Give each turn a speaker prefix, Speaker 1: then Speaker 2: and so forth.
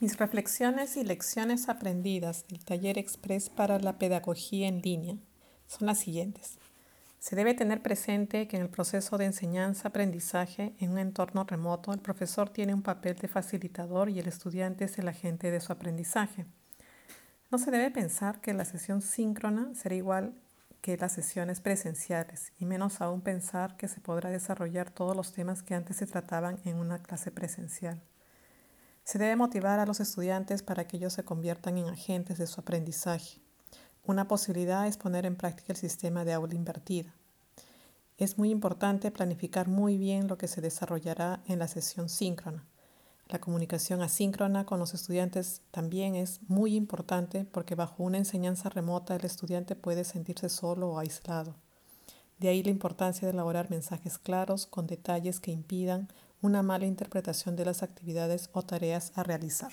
Speaker 1: Mis reflexiones y lecciones aprendidas del taller express para la pedagogía en línea son las siguientes. Se debe tener presente que en el proceso de enseñanza-aprendizaje en un entorno remoto, el profesor tiene un papel de facilitador y el estudiante es el agente de su aprendizaje. No se debe pensar que la sesión síncrona será igual que las sesiones presenciales y menos aún pensar que se podrá desarrollar todos los temas que antes se trataban en una clase presencial. Se debe motivar a los estudiantes para que ellos se conviertan en agentes de su aprendizaje. Una posibilidad es poner en práctica el sistema de aula invertida. Es muy importante planificar muy bien lo que se desarrollará en la sesión síncrona. La comunicación asíncrona con los estudiantes también es muy importante porque bajo una enseñanza remota el estudiante puede sentirse solo o aislado. De ahí la importancia de elaborar mensajes claros con detalles que impidan una mala interpretación de las actividades o tareas a realizar.